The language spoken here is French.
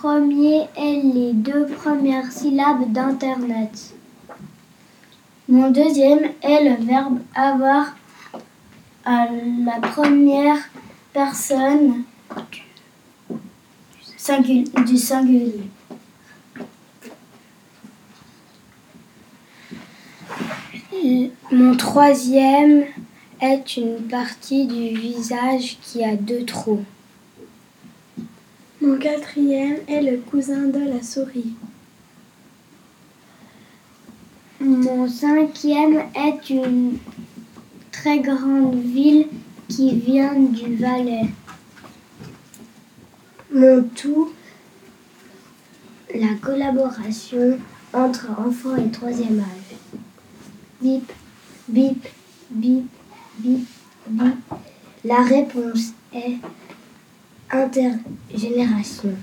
premier est les deux premières syllabes d'Internet. Mon deuxième est le verbe avoir à la première personne du singulier. Mon troisième est une partie du visage qui a deux trous. Mon quatrième est le cousin de la souris. Mon cinquième est une très grande ville qui vient du Valais. Mon tout, la collaboration entre enfants et troisième âge. Bip, bip, bip, bip, bip. La réponse est intergénération.